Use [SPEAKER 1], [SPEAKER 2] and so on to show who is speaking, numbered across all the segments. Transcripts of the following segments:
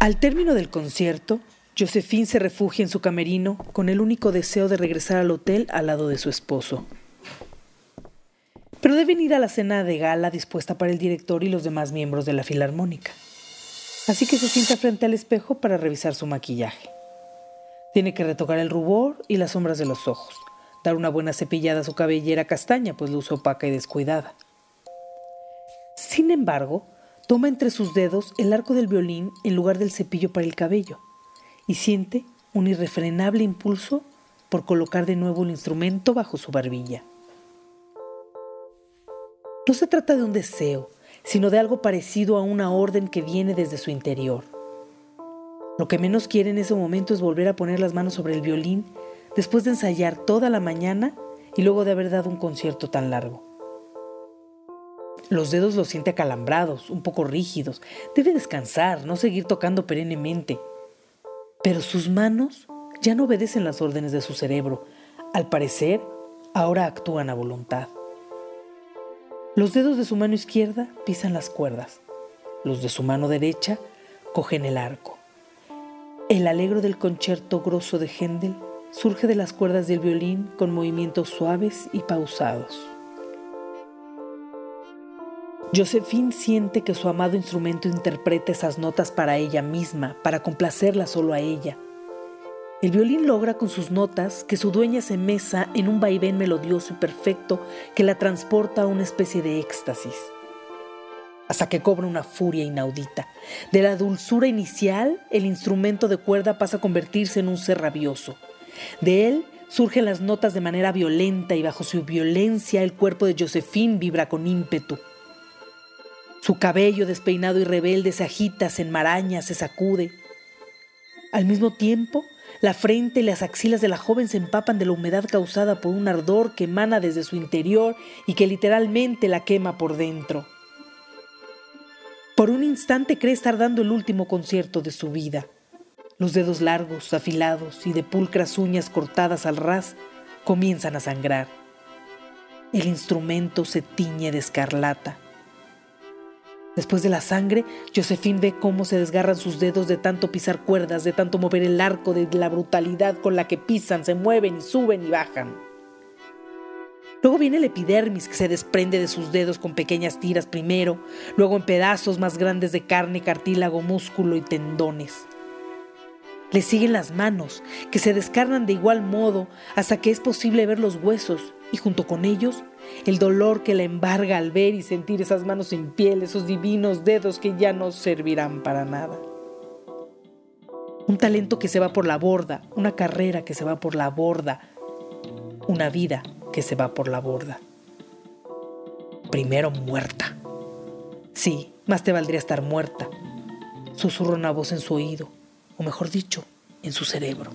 [SPEAKER 1] Al término del concierto, Josephine se refugia en su camerino con el único deseo de regresar al hotel al lado de su esposo. Pero deben ir a la cena de gala dispuesta para el director y los demás miembros de la filarmónica. Así que se sienta frente al espejo para revisar su maquillaje. Tiene que retocar el rubor y las sombras de los ojos, dar una buena cepillada a su cabellera castaña, pues luce opaca y descuidada. Sin embargo, Toma entre sus dedos el arco del violín en lugar del cepillo para el cabello y siente un irrefrenable impulso por colocar de nuevo el instrumento bajo su barbilla. No se trata de un deseo, sino de algo parecido a una orden que viene desde su interior. Lo que menos quiere en ese momento es volver a poner las manos sobre el violín después de ensayar toda la mañana y luego de haber dado un concierto tan largo. Los dedos los siente acalambrados, un poco rígidos. Debe descansar, no seguir tocando perennemente. Pero sus manos ya no obedecen las órdenes de su cerebro. Al parecer, ahora actúan a voluntad. Los dedos de su mano izquierda pisan las cuerdas. Los de su mano derecha cogen el arco. El alegro del concierto grosso de Händel surge de las cuerdas del violín con movimientos suaves y pausados. Josephine siente que su amado instrumento interpreta esas notas para ella misma, para complacerla solo a ella. El violín logra con sus notas que su dueña se mesa en un vaivén melodioso y perfecto que la transporta a una especie de éxtasis, hasta que cobra una furia inaudita. De la dulzura inicial, el instrumento de cuerda pasa a convertirse en un ser rabioso. De él surgen las notas de manera violenta y bajo su violencia el cuerpo de Josephine vibra con ímpetu. Su cabello despeinado y rebelde se agita, se enmaraña, se sacude. Al mismo tiempo, la frente y las axilas de la joven se empapan de la humedad causada por un ardor que emana desde su interior y que literalmente la quema por dentro. Por un instante cree estar dando el último concierto de su vida. Los dedos largos, afilados y de pulcras uñas cortadas al ras comienzan a sangrar. El instrumento se tiñe de escarlata. Después de la sangre, Josephine ve cómo se desgarran sus dedos de tanto pisar cuerdas, de tanto mover el arco, de la brutalidad con la que pisan, se mueven y suben y bajan. Luego viene el epidermis que se desprende de sus dedos con pequeñas tiras primero, luego en pedazos más grandes de carne, cartílago, músculo y tendones. Le siguen las manos, que se descarnan de igual modo hasta que es posible ver los huesos y junto con ellos el dolor que la embarga al ver y sentir esas manos en piel, esos divinos dedos que ya no servirán para nada. Un talento que se va por la borda, una carrera que se va por la borda, una vida que se va por la borda. Primero muerta. Sí, más te valdría estar muerta. Susurra una voz en su oído, o mejor dicho, en su cerebro.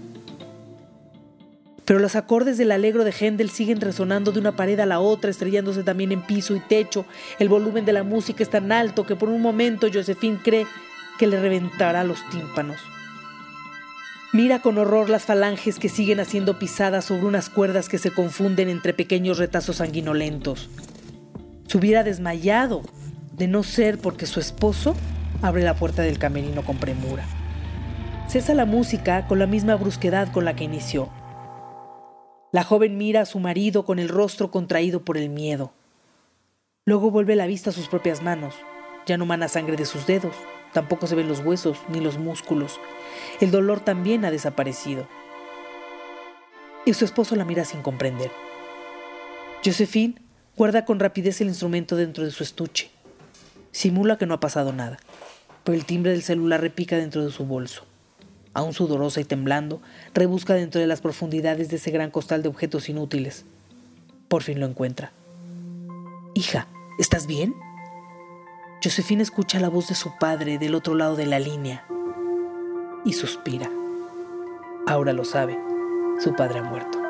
[SPEAKER 1] Pero los acordes del alegro de Händel siguen resonando de una pared a la otra, estrellándose también en piso y techo. El volumen de la música es tan alto que por un momento Josephine cree que le reventará los tímpanos. Mira con horror las falanges que siguen haciendo pisadas sobre unas cuerdas que se confunden entre pequeños retazos sanguinolentos. Se hubiera desmayado, de no ser porque su esposo abre la puerta del camerino con premura. Cesa la música con la misma brusquedad con la que inició. La joven mira a su marido con el rostro contraído por el miedo. Luego vuelve la vista a sus propias manos. Ya no mana sangre de sus dedos, tampoco se ven los huesos ni los músculos. El dolor también ha desaparecido. Y su esposo la mira sin comprender. Josephine guarda con rapidez el instrumento dentro de su estuche. Simula que no ha pasado nada, pero el timbre del celular repica dentro de su bolso aún sudorosa y temblando, rebusca dentro de las profundidades de ese gran costal de objetos inútiles. Por fin lo encuentra. Hija, ¿estás bien? Josefina escucha la voz de su padre del otro lado de la línea y suspira. Ahora lo sabe, su padre ha muerto.